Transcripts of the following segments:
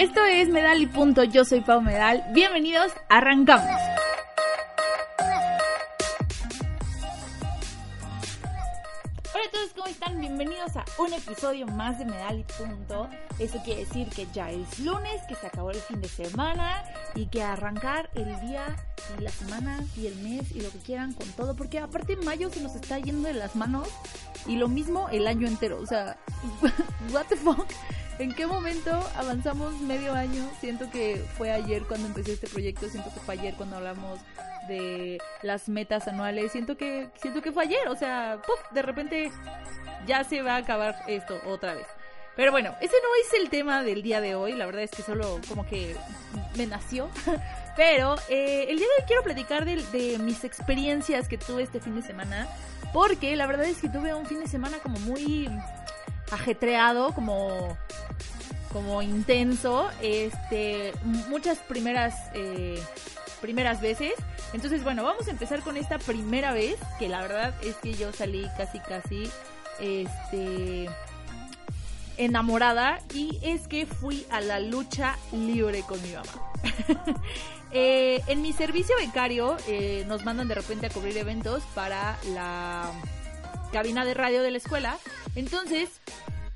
Esto es Medal y Punto. Yo soy Pau Medal. Bienvenidos, arrancamos. Hola a todos, ¿cómo están? Bienvenidos a un episodio más de Medal y Punto. Eso quiere decir que ya es lunes, que se acabó el fin de semana y que arrancar el día y la semana y el mes y lo que quieran con todo. Porque aparte mayo se nos está yendo de las manos y lo mismo el año entero. O sea, what the fuck. ¿En qué momento avanzamos medio año? Siento que fue ayer cuando empecé este proyecto, siento que fue ayer cuando hablamos de las metas anuales, siento que siento que fue ayer, o sea, ¡puf! de repente ya se va a acabar esto otra vez. Pero bueno, ese no es el tema del día de hoy, la verdad es que solo como que me nació. Pero eh, el día de hoy quiero platicar de mis experiencias que tuve este fin de semana, porque la verdad es que tuve un fin de semana como muy ajetreado, como como intenso, este, muchas primeras eh, primeras veces. Entonces, bueno, vamos a empezar con esta primera vez, que la verdad es que yo salí casi casi este enamorada y es que fui a la lucha libre con mi mamá. eh, en mi servicio becario eh, nos mandan de repente a cubrir eventos para la cabina de radio de la escuela. Entonces,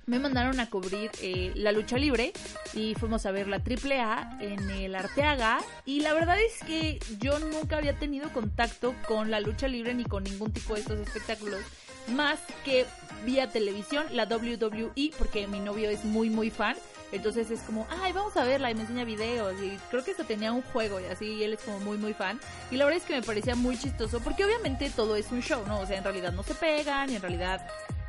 me mandaron a cubrir eh, la lucha libre y fuimos a ver la AAA en el Arteaga y la verdad es que yo nunca había tenido contacto con la lucha libre ni con ningún tipo de estos espectáculos más que vía televisión, la WWE, porque mi novio es muy muy fan. Entonces es como, ay, vamos a verla y me enseña videos. Y creo que hasta tenía un juego y así, él es como muy, muy fan. Y la verdad es que me parecía muy chistoso, porque obviamente todo es un show, ¿no? O sea, en realidad no se pegan, y en realidad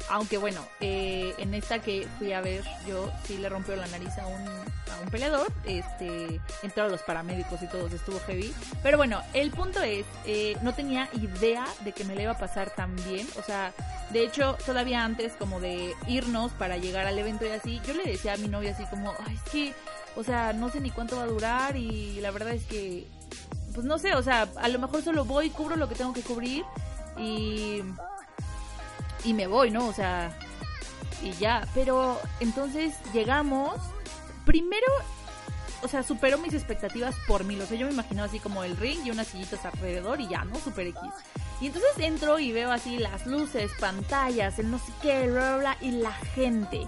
aunque bueno, eh, en esta que fui a ver, yo sí le rompió la nariz a un, a un peleador. Este, entraron los paramédicos y todo, estuvo heavy. Pero bueno, el punto es, eh, no tenía idea de que me le iba a pasar tan bien. O sea, de hecho, todavía antes como de irnos para llegar al evento y así, yo le decía a mi novia así como, ay, es que, o sea, no sé ni cuánto va a durar y la verdad es que, pues no sé, o sea, a lo mejor solo voy, cubro lo que tengo que cubrir y y me voy, ¿no? O sea, y ya. Pero entonces llegamos. Primero, o sea, superó mis expectativas por mil. O sea, yo me imaginaba así como el ring y unas sillitas alrededor y ya, ¿no? Super X. Y entonces entro y veo así las luces, pantallas, el no sé qué, bla, bla, bla, y la gente.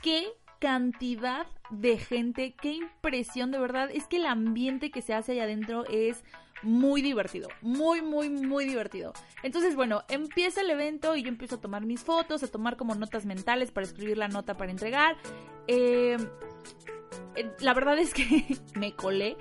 ¿Qué cantidad de gente? ¿Qué impresión de verdad? Es que el ambiente que se hace allá adentro es muy divertido, muy, muy, muy divertido. Entonces, bueno, empieza el evento y yo empiezo a tomar mis fotos, a tomar como notas mentales para escribir la nota para entregar. Eh, la verdad es que me colé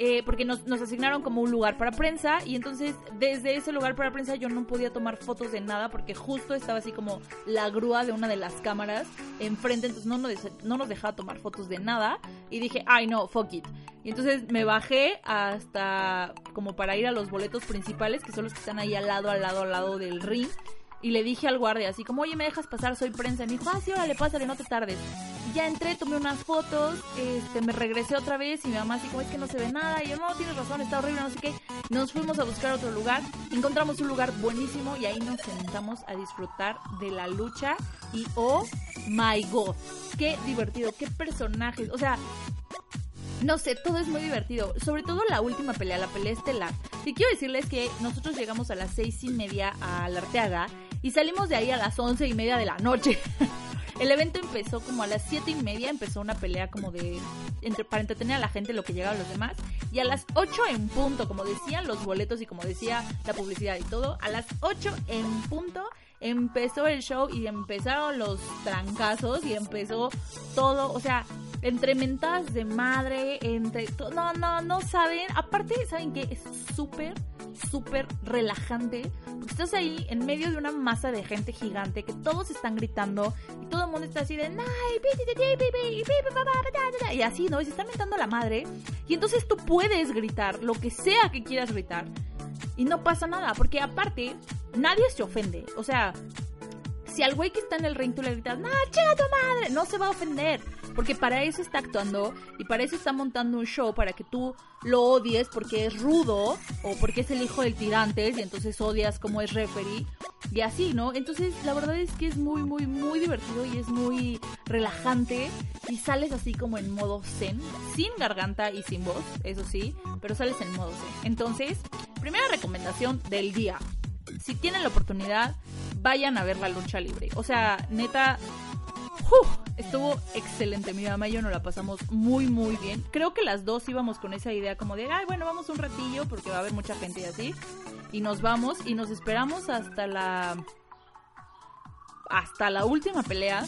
eh, porque nos, nos, asignaron como un lugar para prensa y entonces desde ese lugar para prensa yo no podía tomar fotos de nada porque justo estaba así como la grúa de una de las cámaras enfrente, entonces no nos, no nos dejaba tomar fotos de nada y dije, ay no, fuck it. Y entonces me bajé hasta como para ir a los boletos principales, que son los que están ahí al lado, al lado, al lado del ring. Y le dije al guardia así como, oye, ¿me dejas pasar? Soy prensa. Y me dijo, ah, sí, órale, pásale, no te tardes. Ya entré, tomé unas fotos, este, me regresé otra vez y mi mamá así como, es que no se ve nada. Y yo, no, tienes razón, está horrible, no sé qué. Nos fuimos a buscar otro lugar, encontramos un lugar buenísimo y ahí nos sentamos a disfrutar de la lucha. Y, oh, my God, qué divertido, qué personajes. O sea, no sé, todo es muy divertido. Sobre todo la última pelea, la pelea estelar. Y quiero decirles que nosotros llegamos a las seis y media a la Arteaga y salimos de ahí a las once y media de la noche. El evento empezó como a las siete y media, empezó una pelea como de entre, para entretener a la gente lo que llegaba a los demás. Y a las 8 en punto, como decían los boletos y como decía la publicidad y todo, a las 8 en punto empezó el show y empezaron los trancazos y empezó todo, o sea, entre mentadas de madre, entre... No, no, no saben. Aparte, ¿saben qué? Es súper, súper relajante. Porque estás ahí en medio de una masa de gente gigante que todos están gritando y todo el mundo está así de... Y así, ¿no? Y se están mentando la madre. Y entonces tú puedes gritar lo que sea que quieras gritar. Y no pasa nada, porque aparte, nadie se ofende. O sea, si al güey que está en el ring tú le gritas, no, chinga tu madre, no se va a ofender. Porque para eso está actuando y para eso está montando un show, para que tú lo odies porque es rudo o porque es el hijo del tirantes y entonces odias como es referee y así, ¿no? Entonces la verdad es que es muy, muy, muy divertido y es muy relajante y sales así como en modo zen, sin garganta y sin voz, eso sí, pero sales en modo zen. Entonces, primera recomendación del día. Si tienen la oportunidad, vayan a ver la lucha libre. O sea, neta, estuvo excelente. Mi mamá y yo nos la pasamos muy, muy bien. Creo que las dos íbamos con esa idea como de, ay, bueno, vamos un ratillo porque va a haber mucha gente y así. Y nos vamos y nos esperamos hasta la... Hasta la última pelea.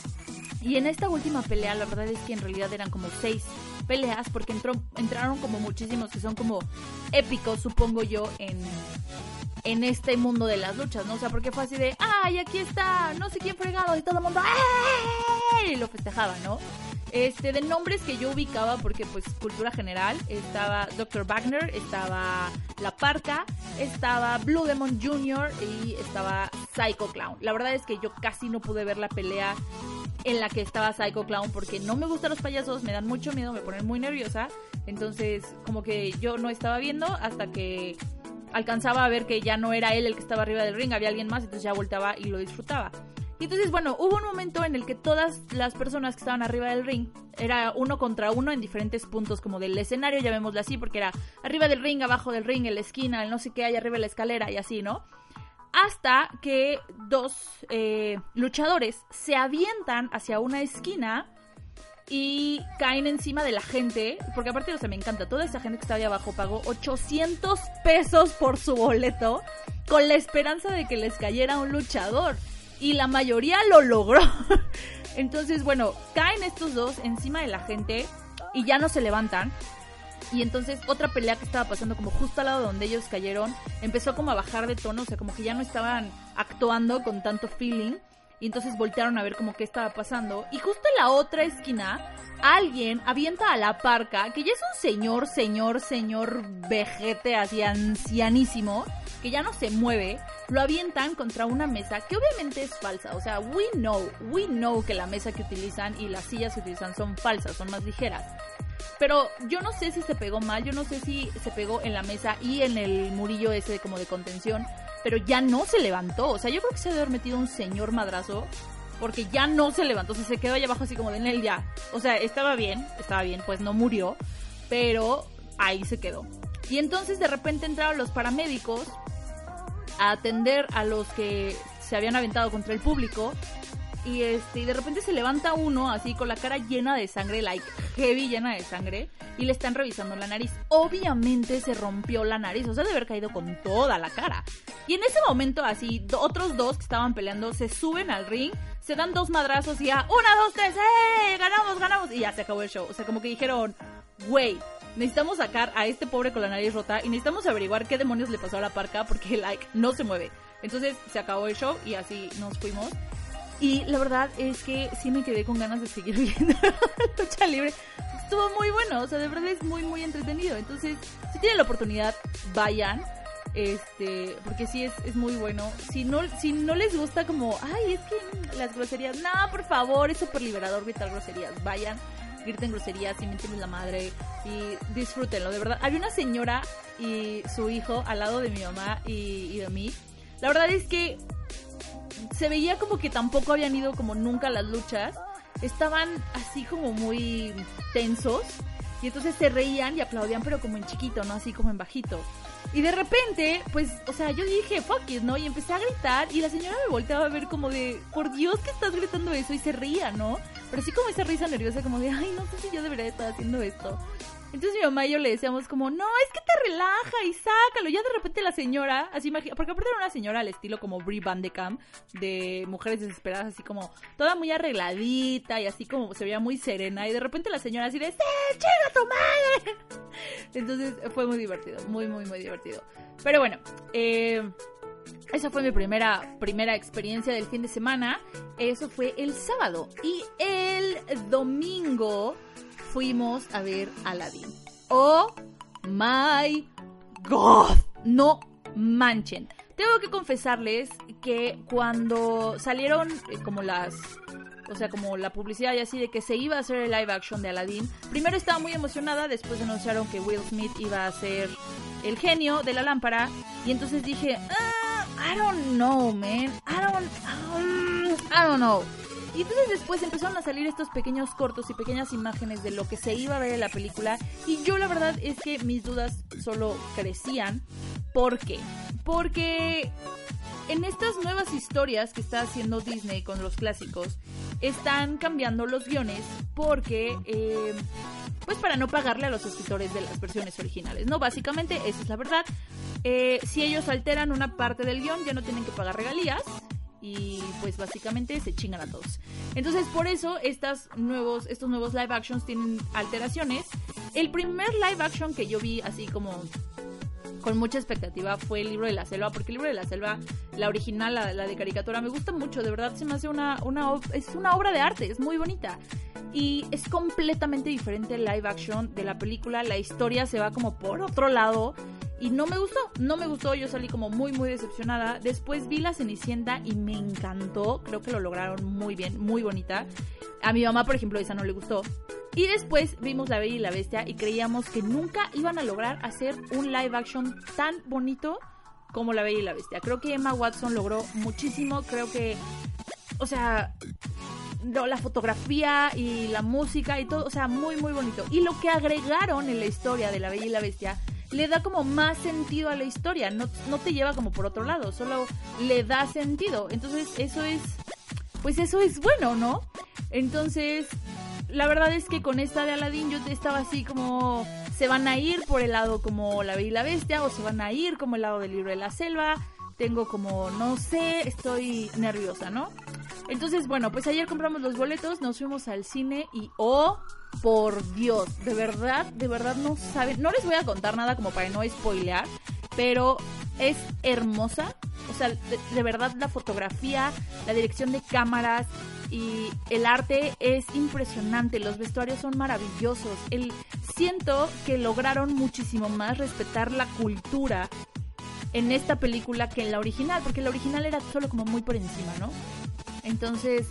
Y en esta última pelea, la verdad es que en realidad eran como seis peleas porque entraron como muchísimos que son como épicos, supongo yo, en, en este mundo de las luchas, ¿no? O sea, porque fue así de, ¡ay, aquí está! No sé quién fregado y todo el mundo, ¡ay! Y lo festejaba, ¿no? Este, de nombres que yo ubicaba, porque pues cultura general, estaba Dr. Wagner, estaba La Parca, estaba Blue Demon Jr. y estaba Psycho Clown. La verdad es que yo casi no pude ver la pelea en la que estaba Psycho Clown porque no me gustan los payasos, me dan mucho miedo, me ponen muy nerviosa. Entonces, como que yo no estaba viendo hasta que alcanzaba a ver que ya no era él el que estaba arriba del ring, había alguien más, entonces ya volteaba y lo disfrutaba. Y entonces, bueno, hubo un momento en el que todas las personas que estaban arriba del ring, era uno contra uno en diferentes puntos como del escenario, llamémoslo así, porque era arriba del ring, abajo del ring, en la esquina, el no sé qué hay arriba de la escalera y así, ¿no? Hasta que dos eh, luchadores se avientan hacia una esquina y caen encima de la gente, porque aparte, o sea, me encanta, toda esa gente que está ahí abajo pagó 800 pesos por su boleto con la esperanza de que les cayera un luchador. Y la mayoría lo logró. Entonces, bueno, caen estos dos encima de la gente y ya no se levantan. Y entonces otra pelea que estaba pasando como justo al lado donde ellos cayeron empezó como a bajar de tono, o sea, como que ya no estaban actuando con tanto feeling. Y entonces voltearon a ver como qué estaba pasando. Y justo en la otra esquina, alguien avienta a la parca, que ya es un señor, señor, señor vejete así ancianísimo, que ya no se mueve, lo avientan contra una mesa que obviamente es falsa. O sea, we know, we know que la mesa que utilizan y las sillas que utilizan son falsas, son más ligeras. Pero yo no sé si se pegó mal, yo no sé si se pegó en la mesa y en el murillo ese como de contención pero ya no se levantó. O sea, yo creo que se debe haber metido un señor madrazo porque ya no se levantó. O sea, se quedó allá abajo así como de en él ya. O sea, estaba bien, estaba bien, pues no murió, pero ahí se quedó. Y entonces de repente entraron los paramédicos a atender a los que se habían aventado contra el público y este y de repente se levanta uno así con la cara llena de sangre, like heavy llena de sangre y le están revisando la nariz. Obviamente se rompió la nariz, o sea, de haber caído con toda la cara. Y en ese momento así otros dos que estaban peleando se suben al ring, se dan dos madrazos y ya, una, dos, tres, ¡eh! Ganamos, ganamos y ya se acabó el show. O sea, como que dijeron, güey, necesitamos sacar a este pobre con la nariz rota y necesitamos averiguar qué demonios le pasó a la parca porque like no se mueve. Entonces se acabó el show y así nos fuimos. Y la verdad es que sí me quedé con ganas de seguir viendo lucha libre. Estuvo muy bueno, o sea, de verdad es muy, muy entretenido. Entonces, si tienen la oportunidad, vayan. Este, porque sí es, es muy bueno. Si no, si no les gusta como, ay, es que las groserías, no, por favor, es súper liberador gritar groserías. Vayan, griten groserías y mienten la madre y disfrútenlo, de verdad. Había una señora y su hijo al lado de mi mamá y de mí. La verdad es que se veía como que tampoco habían ido como nunca a las luchas. Estaban así como muy tensos. Y entonces se reían y aplaudían, pero como en chiquito, ¿no? Así como en bajito. Y de repente, pues, o sea, yo dije, fuck it, ¿no? Y empecé a gritar y la señora me volteaba a ver como de, por Dios que estás gritando eso y se ría, ¿no? Pero así como esa risa nerviosa, como de, ay, no sé si yo debería estar haciendo esto. Entonces mi mamá y yo le decíamos como, no, es que te relaja y sácalo. Ya de repente la señora, así porque aparte era una señora al estilo como Brie Van de Camp, de mujeres desesperadas, así como toda muy arregladita y así como se veía muy serena. Y de repente la señora así de, ¡Sí, chinga tu madre! Entonces fue muy divertido, muy, muy, muy divertido. Pero bueno, eh, esa fue mi primera, primera experiencia del fin de semana. Eso fue el sábado. Y el domingo fuimos a ver Aladdin. Oh my god. No manchen. Tengo que confesarles que cuando salieron eh, como las o sea, como la publicidad y así de que se iba a hacer el live action de Aladdin. Primero estaba muy emocionada, después anunciaron que Will Smith iba a ser el genio de la lámpara y entonces dije, ah, I don't know, man, I don't, um, I don't know. Y entonces después empezaron a salir estos pequeños cortos y pequeñas imágenes de lo que se iba a ver en la película. Y yo la verdad es que mis dudas solo crecían. ¿Por qué? Porque en estas nuevas historias que está haciendo Disney con los clásicos, están cambiando los guiones porque, eh, pues para no pagarle a los escritores de las versiones originales, ¿no? Básicamente, esa es la verdad. Eh, si ellos alteran una parte del guion, ya no tienen que pagar regalías y pues básicamente se chingan a todos. Entonces por eso estos nuevos live actions tienen alteraciones. El primer live action que yo vi así como con mucha expectativa fue el libro de la selva, porque el libro de la selva, la original, la, de caricatura, me gusta mucho, de verdad se me hace una, es una obra de arte, es muy bonita. Y es completamente diferente el live action de la película, la historia se va como por otro lado. Y no me gustó, no me gustó, yo salí como muy muy decepcionada. Después vi La Cenicienta y me encantó, creo que lo lograron muy bien, muy bonita. A mi mamá, por ejemplo, esa no le gustó. Y después vimos La Bella y la Bestia y creíamos que nunca iban a lograr hacer un live action tan bonito como La Bella y la Bestia. Creo que Emma Watson logró muchísimo, creo que, o sea, la fotografía y la música y todo, o sea, muy, muy bonito. Y lo que agregaron en la historia de La Bella y la Bestia le da como más sentido a la historia, no, no te lleva como por otro lado, solo le da sentido. Entonces eso es, pues eso es bueno, ¿no? Entonces, la verdad es que con esta de Aladdin yo estaba así como se van a ir por el lado como La Bella y la Bestia o se van a ir como el lado del libro de la selva. Tengo como no sé, estoy nerviosa, ¿no? Entonces, bueno, pues ayer compramos los boletos, nos fuimos al cine y oh, por Dios, de verdad, de verdad no saben, no les voy a contar nada como para no spoilear, pero es hermosa, o sea, de verdad la fotografía, la dirección de cámaras, y el arte es impresionante, los vestuarios son maravillosos. El, siento que lograron muchísimo más respetar la cultura en esta película que en la original, porque la original era solo como muy por encima, ¿no? Entonces,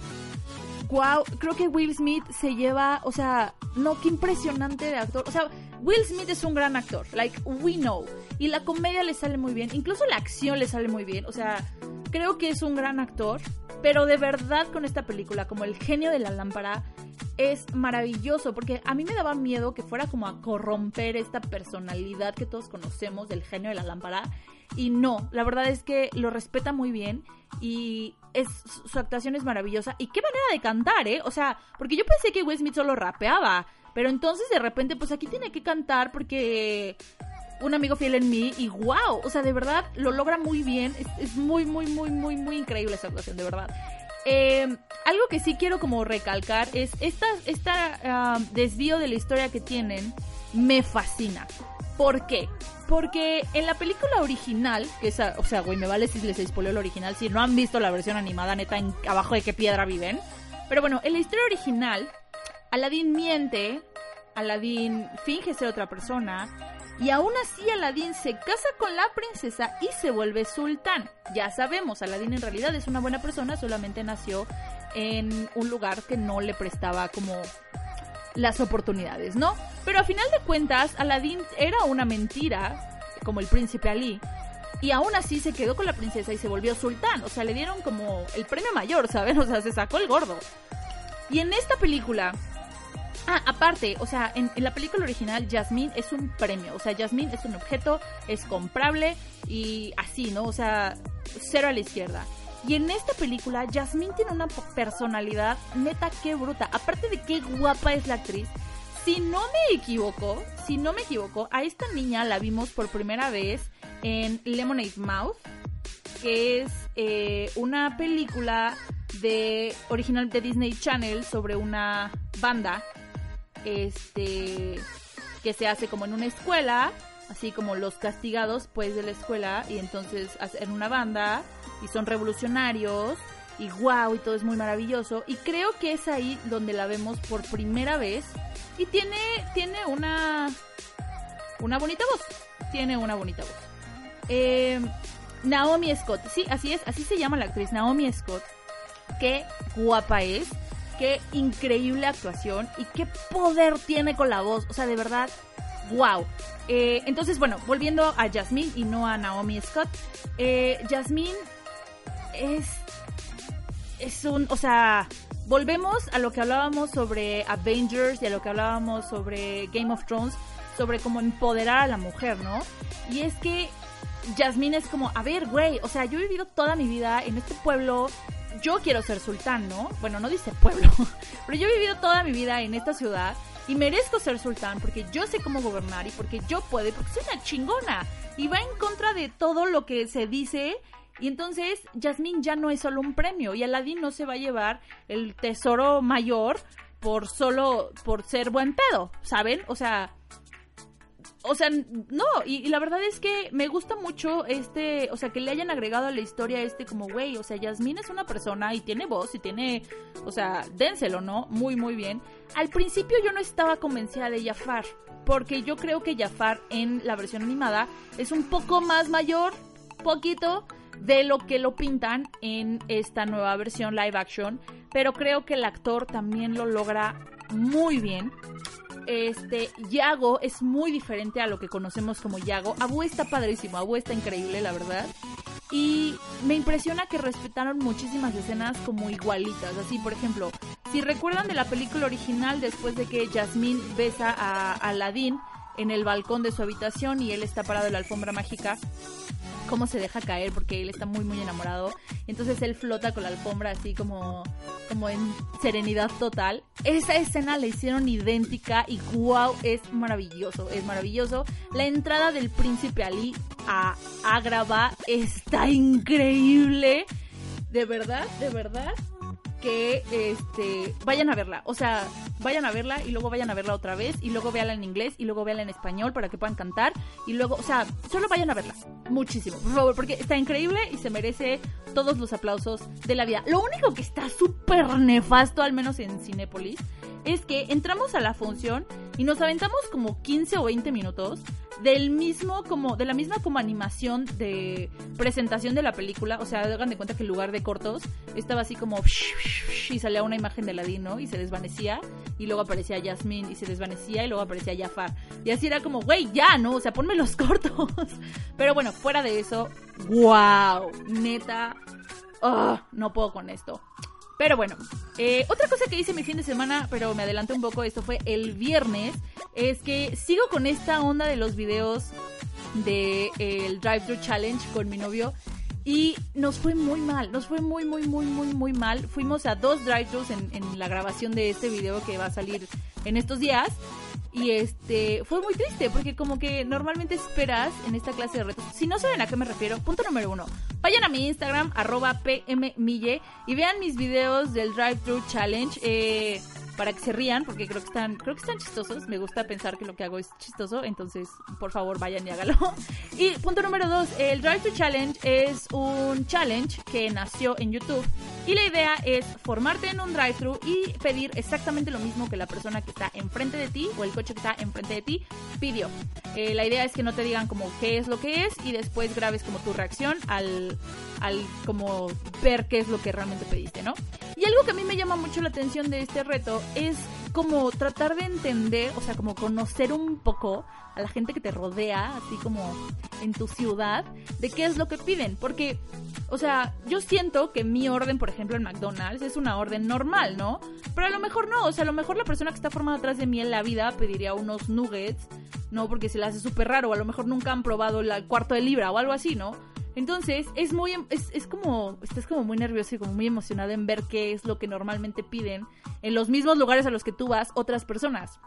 wow, creo que Will Smith se lleva, o sea, no, qué impresionante de actor. O sea, Will Smith es un gran actor, like we know. Y la comedia le sale muy bien, incluso la acción le sale muy bien. O sea, creo que es un gran actor. Pero de verdad con esta película, como el genio de la lámpara, es maravilloso, porque a mí me daba miedo que fuera como a corromper esta personalidad que todos conocemos del genio de la lámpara. Y no, la verdad es que lo respeta muy bien y es, su actuación es maravillosa. Y qué manera de cantar, ¿eh? O sea, porque yo pensé que Will Smith solo rapeaba. Pero entonces de repente, pues aquí tiene que cantar porque un amigo fiel en mí y wow, o sea, de verdad lo logra muy bien. Es, muy, muy, muy, muy, muy increíble esa actuación, de verdad. Eh, algo que sí quiero como recalcar es esta, esta ah, desvío de la historia que tienen me fascina. ¿Por qué? Porque en la película original, que esa, o sea, güey, me vale si les spoileo el original, si no han visto la versión animada, neta, en, abajo de qué piedra viven. Pero bueno, en la historia original, Aladdin miente, Aladdin finge ser otra persona, y aún así Aladdin se casa con la princesa y se vuelve sultán. Ya sabemos, Aladdin en realidad es una buena persona, solamente nació en un lugar que no le prestaba como las oportunidades, ¿no? Pero a final de cuentas, Aladdin era una mentira, como el príncipe Ali, y aún así se quedó con la princesa y se volvió sultán. O sea, le dieron como el premio mayor, ¿saben? O sea, se sacó el gordo. Y en esta película, Ah, aparte, o sea, en, la película original Jasmine es un premio, o sea, Jasmine es un objeto, es comprable y así, ¿no? O sea, cero a la izquierda. Y en esta película Jasmine tiene una personalidad neta que bruta, aparte de qué guapa es la actriz. Si no me equivoco, si no me equivoco, a esta niña la vimos por primera vez en Lemonade Mouth, que es eh, una película de original de Disney Channel sobre una banda este que se hace como en una escuela, así como los castigados pues de la escuela y entonces hacen una banda y son revolucionarios y wow y todo es muy maravilloso y creo que es ahí donde la vemos por primera vez y tiene tiene una una bonita voz, tiene una bonita voz. Eh, Naomi Scott, sí, así es, así se llama la actriz Naomi Scott. Qué guapa es qué increíble actuación y qué poder tiene con la voz. O sea, de verdad, wow. Eh, entonces, bueno, volviendo a Jasmine y no a Naomi Scott. Eh, Jasmine es. Es un. O sea. volvemos a lo que hablábamos sobre Avengers y a lo que hablábamos sobre Game of Thrones, sobre cómo empoderar a la mujer, ¿no? Y es que Jasmine es como, a ver, güey, o sea, yo he vivido toda mi vida en este pueblo, yo quiero ser sultán, ¿no? Bueno, no dice pueblo, pero yo he vivido toda mi vida en esta ciudad y merezco ser sultán porque yo sé cómo gobernar y porque yo puedo porque soy una chingona. Y va en contra de todo lo que se dice. Y entonces Jasmine ya no es solo un premio y Aladdin no se va a llevar el tesoro mayor por solo por ser buen pedo, ¿saben? O sea, o sea, no, y, la verdad es que me gusta mucho este, o sea, que le hayan agregado a la historia este como, güey, o sea, Yasmín es una persona y tiene voz y tiene, o sea, dénselo, ¿no? Muy, muy bien. Al principio yo no estaba convencida de Jafar, porque yo creo que Jafar en la versión animada es un poco más mayor, poquito, de lo que lo pintan en esta nueva versión live action, pero creo que el actor también lo logra muy bien este, Yago es muy diferente a lo que conocemos como Yago. Abu está padrísimo, Abu está increíble, la verdad. Y me impresiona que respetaron muchísimas escenas como igualitas. Así, por ejemplo, si recuerdan de la película original, después de que Jasmine besa a Aladdin en el balcón de su habitación y él está parado en la alfombra mágica, cómo se deja caer porque él está muy muy enamorado. Entonces él flota con la alfombra así como, como en serenidad total. Esa escena la hicieron idéntica y wow, es maravilloso, es maravilloso. La entrada del príncipe Ali a Agrava está increíble. De verdad, de verdad que este vayan a verla. O sea, vayan a verla y luego vayan a verla otra vez y luego véanla en inglés y luego véanla en español para que puedan cantar y luego, o sea, solo vayan a verla. Muchísimo, por favor, porque está increíble y se merece todos los aplausos de la vida. Lo único que está súper nefasto, al menos en Cinépolis, es que entramos a la función y nos aventamos como 15 o 20 minutos del mismo como de la misma como animación de presentación de la película, o sea, hagan de cuenta que en lugar de cortos estaba así como y salía una imagen de Ladino y se desvanecía y luego aparecía Jasmine y se desvanecía y luego aparecía Jafar. Y así era como, güey, ya, ¿no? O sea, ponme los cortos. Pero bueno, fuera de eso, wow, neta, oh, no puedo con esto. Pero bueno, eh, otra cosa que hice mi fin de semana, pero me adelanté un poco, esto fue el viernes, es que sigo con esta onda de los videos del de, Drive-Thru Challenge con mi novio. Y nos fue muy mal, nos fue muy, muy, muy, muy, muy mal. Fuimos a dos drive-thrus en la grabación de este video que va a salir en estos días. Y este fue muy triste porque como que normalmente esperas en esta clase de retos. Si no saben a qué me refiero, punto número uno. Vayan a mi Instagram, arroba pmmille, y vean mis videos del Drive Thru Challenge. Eh, para que se rían, porque creo que están, creo que están chistosos. Me gusta pensar que lo que hago es chistoso, entonces por favor vayan y hágalo. Y punto número dos, el Drive to Challenge es un challenge que nació en YouTube y la idea es formarte en un drive-thru y pedir exactamente lo mismo que la persona que está enfrente de ti o el coche que está enfrente de ti pidió. Eh, la idea es que no te digan como qué es lo que es y después grabes como tu reacción al, al como ver qué es lo que realmente pediste, ¿no? Y algo que a mí me llama mucho la atención de este reto es como tratar de entender, o sea, como conocer un poco a la gente que te rodea, así como en tu ciudad, de qué es lo que piden. Porque, o sea, yo siento que mi orden, por ejemplo, en McDonald's es una orden normal, ¿no? Pero a lo mejor no, o sea, a lo mejor la persona que está formada atrás de mí en la vida pediría unos nuggets, ¿no? Porque se le hace súper raro, o a lo mejor nunca han probado el cuarto de libra o algo así, ¿no? Entonces, es muy, es, es como, estás como muy nervioso y como muy emocionado en ver qué es lo que normalmente piden en los mismos lugares a los que tú vas otras personas.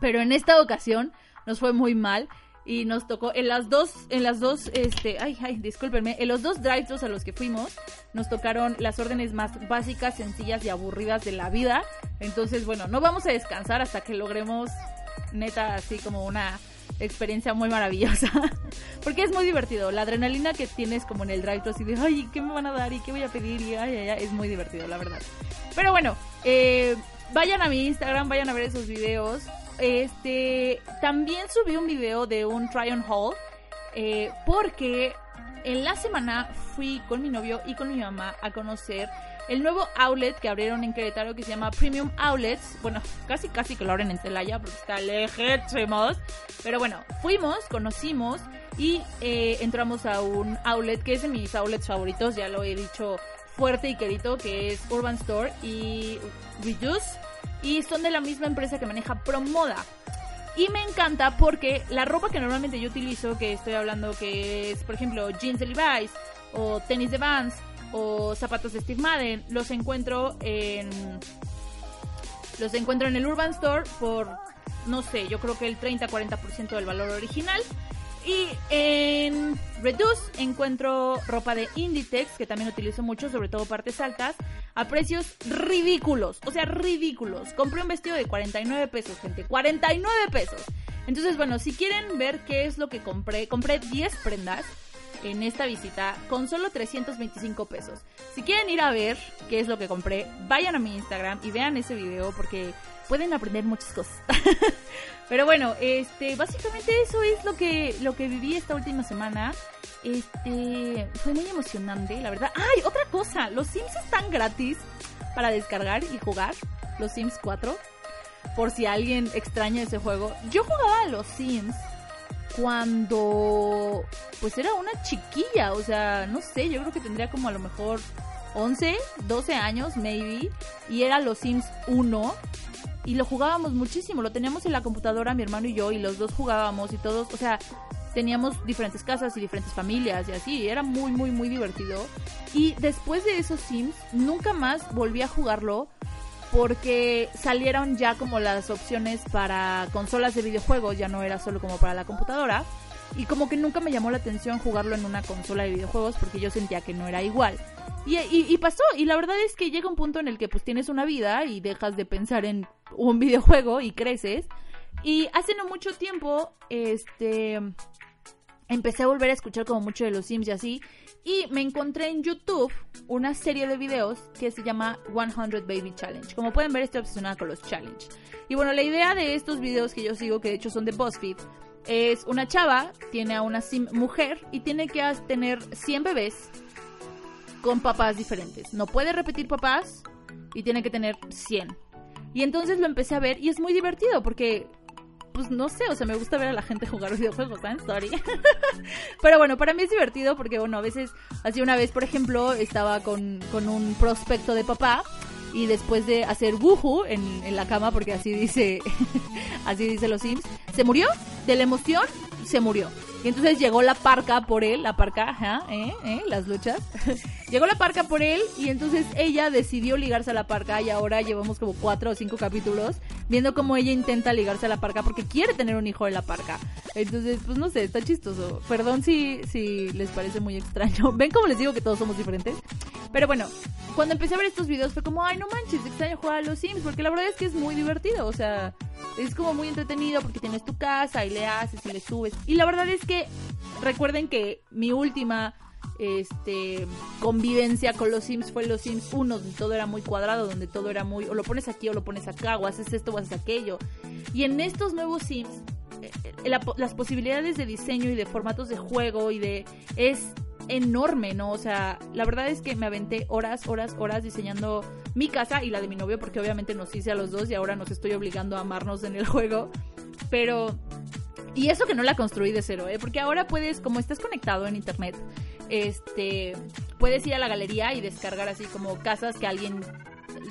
Pero en esta ocasión nos fue muy mal y nos tocó en las dos, en las dos, este, ay, ay, discúlpenme, en los dos drive a los que fuimos, nos tocaron las órdenes más básicas, sencillas y aburridas de la vida. Entonces, bueno, no vamos a descansar hasta que logremos neta así como una experiencia muy maravillosa. Porque es muy divertido. La adrenalina que tienes como en el drive así de, ay, ¿qué me van a dar? ¿Y qué voy a pedir? Y ay, ay, ay, es muy divertido, la verdad. Pero bueno, eh, vayan a mi Instagram, vayan a ver esos videos. Este, también subí un video de un try on haul. Eh, porque en la semana fui con mi novio y con mi mamá a conocer el nuevo outlet que abrieron en Querétaro que se llama Premium Outlets. Bueno, casi casi que lo abren en Celaya porque está lejísimos. Pero bueno, fuimos, conocimos y eh, entramos a un outlet que es de mis outlets favoritos, ya lo he dicho fuerte y querido que es Urban Store y Reduce y son de la misma empresa que maneja Promoda. Y me encanta porque la ropa que normalmente yo utilizo, que estoy hablando que es, por ejemplo, jeans de Levi's o tenis de Vans o zapatos de Steve Madden, los encuentro en los encuentro en el Urban Store por no sé, yo creo que el 30-40% del valor original. Y en Reduce encuentro ropa de Inditex, que también utilizo mucho, sobre todo partes altas, a precios ridículos. O sea, ridículos. Compré un vestido de 49 pesos, gente. 49 pesos. Entonces, bueno, si quieren ver qué es lo que compré, compré 10 prendas en esta visita con solo 325 pesos. Si quieren ir a ver qué es lo que compré, vayan a mi Instagram y vean ese video porque pueden aprender muchas cosas. Pero bueno, este, básicamente eso es lo que, lo que viví esta última semana. Este, fue muy emocionante, la verdad. ¡Ay! Otra cosa, los Sims están gratis para descargar y jugar. Los Sims 4. Por si alguien extraña ese juego. Yo jugaba a los Sims cuando pues era una chiquilla, o sea, no sé, yo creo que tendría como a lo mejor 11, 12 años, maybe, y era los Sims 1 y lo jugábamos muchísimo, lo teníamos en la computadora mi hermano y yo y los dos jugábamos y todos, o sea, teníamos diferentes casas y diferentes familias y así, era muy muy muy divertido. Y después de esos Sims nunca más volví a jugarlo porque salieron ya como las opciones para consolas de videojuegos, ya no era solo como para la computadora. Y como que nunca me llamó la atención jugarlo en una consola de videojuegos porque yo sentía que no era igual. Y, y, pasó, y la verdad es que llega un punto en el que pues tienes una vida y dejas de pensar en un videojuego y creces. Y hace no mucho tiempo, este, empecé a volver a escuchar como mucho de los Sims y así. Y me encontré en YouTube una serie de videos que se llama 100 Baby Challenge. Como pueden ver, estoy obsesionada con los challenges. Y bueno, la idea de estos videos que yo sigo, que de hecho son de BuzzFeed, es una chava, tiene a una sim mujer y tiene que tener 100 bebés con papás diferentes. No puede repetir papás y tiene que tener 100. Y entonces lo empecé a ver y es muy divertido porque, pues no sé, o sea, me gusta ver a la gente jugar videojuegos, ¿saben? Sorry. Pero bueno, para mí es divertido porque, bueno, a veces, así una vez, por ejemplo, estaba con, con un prospecto de papá y después de hacer wuhu en, en la cama, porque así dice, así dice los Sims, se murió de la emoción, se murió. Y entonces llegó la parca por él, la parca, ¿eh? ¿eh? Las luchas. llegó la parca por él y entonces ella decidió ligarse a la parca y ahora llevamos como cuatro o cinco capítulos viendo cómo ella intenta ligarse a la parca porque quiere tener un hijo de la parca. Entonces, pues no sé, está chistoso. Perdón si, si les parece muy extraño. ¿Ven cómo les digo que todos somos diferentes? Pero bueno, cuando empecé a ver estos videos fue como, ay, no manches, extraño jugar a los Sims porque la verdad es que es muy divertido. O sea, es como muy entretenido porque tienes tu casa y le haces y le subes. Y la verdad es que recuerden que mi última este convivencia con los Sims fue los Sims 1, donde todo era muy cuadrado, donde todo era muy o lo pones aquí o lo pones acá, o haces esto o haces aquello. Y en estos nuevos Sims eh, eh, las posibilidades de diseño y de formatos de juego y de es enorme, ¿no? O sea, la verdad es que me aventé horas, horas, horas diseñando mi casa y la de mi novio, porque obviamente nos hice a los dos y ahora nos estoy obligando a amarnos en el juego. Pero. Y eso que no la construí de cero, ¿eh? Porque ahora puedes, como estás conectado en internet, este. Puedes ir a la galería y descargar así como casas que alguien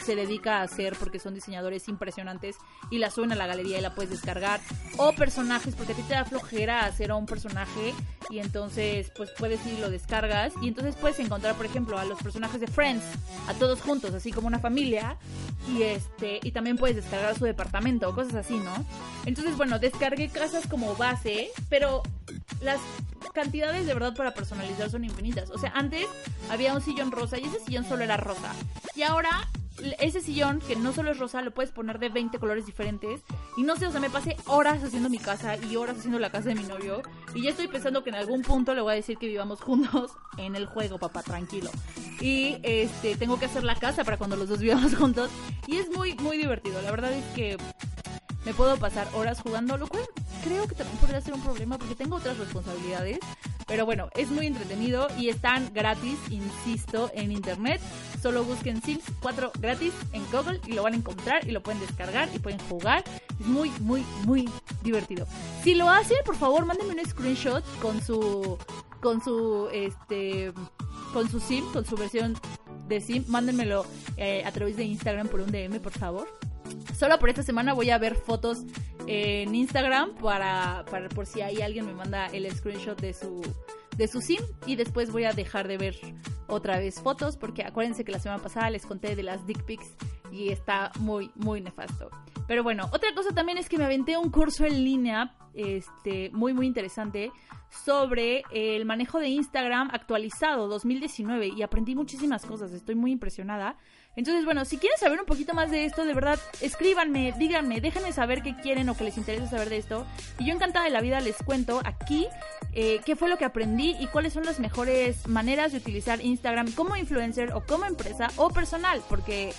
se dedica a hacer porque son diseñadores impresionantes y la suben a la galería y la puedes descargar. O personajes, porque a ti te da flojera hacer a un personaje y entonces pues puedes ir y lo descargas y entonces puedes encontrar, por ejemplo, a los personajes de Friends, a todos juntos, así como una familia y este y también puedes descargar su departamento o cosas así, ¿no? Entonces, bueno, descargué casas como base, pero las cantidades de verdad para personalizar son infinitas. O sea, antes había un sillón rosa y ese sillón solo era rosa. Y ahora ese sillón, que no solo es rosa, lo puedes poner de 20 colores diferentes. Y no sé, o sea, me pasé horas haciendo mi casa y horas haciendo la casa de mi novio. Y ya estoy pensando que en algún punto le voy a decir que vivamos juntos en el juego, papá, tranquilo. Y este, tengo que hacer la casa para cuando los dos vivamos juntos. Y es muy, muy divertido. La verdad es que me puedo pasar horas jugando, lo cual creo que también podría ser un problema porque tengo otras responsabilidades. Pero bueno, es muy entretenido y están gratis, insisto, en internet. Solo busquen Sims 4 gratis en Google y lo van a encontrar y lo pueden descargar y pueden jugar. Es muy, muy, muy divertido. Si lo hacen, por favor, mándenme un screenshot con su con su este con su sim, con su versión de Sim, mándenmelo eh, a través de Instagram por un DM, por favor. Solo por esta semana voy a ver fotos en Instagram para, para por si hay alguien me manda el screenshot de su de su sim y después voy a dejar de ver otra vez fotos porque acuérdense que la semana pasada les conté de las dick pics y está muy muy nefasto. Pero bueno, otra cosa también es que me aventé un curso en línea este muy muy interesante sobre el manejo de Instagram actualizado 2019 y aprendí muchísimas cosas, estoy muy impresionada. Entonces, bueno, si quieren saber un poquito más de esto, de verdad, escríbanme, díganme, déjenme saber qué quieren o qué les interesa saber de esto. Y yo encantada de la vida les cuento aquí eh, qué fue lo que aprendí y cuáles son las mejores maneras de utilizar Instagram como influencer o como empresa o personal, porque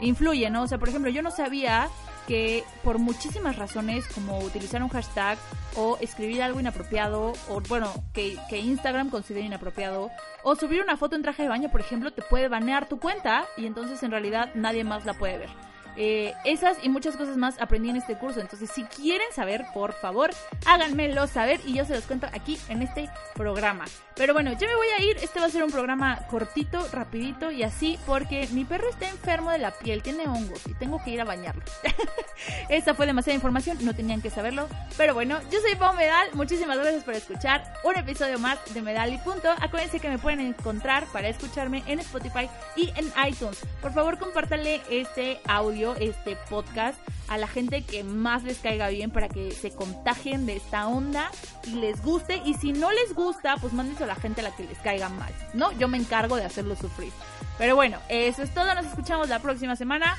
influye, ¿no? O sea, por ejemplo, yo no sabía que por muchísimas razones, como utilizar un hashtag o escribir algo inapropiado, o bueno, que, que, Instagram considere inapropiado, o subir una foto en traje de baño, por ejemplo, te puede banear tu cuenta y entonces en realidad nadie más la puede ver. Eh, esas y muchas cosas más aprendí en este curso. Entonces, si quieren saber, por favor, háganmelo saber y yo se los cuento aquí en este programa. Pero bueno, yo me voy a ir. Este va a ser un programa cortito, rapidito y así, porque mi perro está enfermo de la piel, tiene hongos y tengo que ir a bañarlo. Esta fue demasiada información, no tenían que saberlo. Pero bueno, yo soy Pau Medal. Muchísimas gracias por escuchar un episodio más de Medal y Punto. Acuérdense que me pueden encontrar para escucharme en Spotify y en iTunes. Por favor, compártanle este audio este podcast a la gente que más les caiga bien para que se contagien de esta onda y les guste. Y si no les gusta, pues mándense a la gente a la que les caiga mal, ¿no? Yo me encargo de hacerlo sufrir. Pero bueno, eso es todo. Nos escuchamos la próxima semana.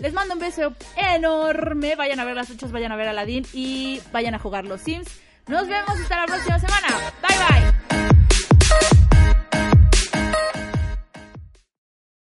Les mando un beso enorme. Vayan a ver las luchas, vayan a ver a Aladdin y vayan a jugar los Sims. Nos vemos hasta la próxima semana. Bye bye.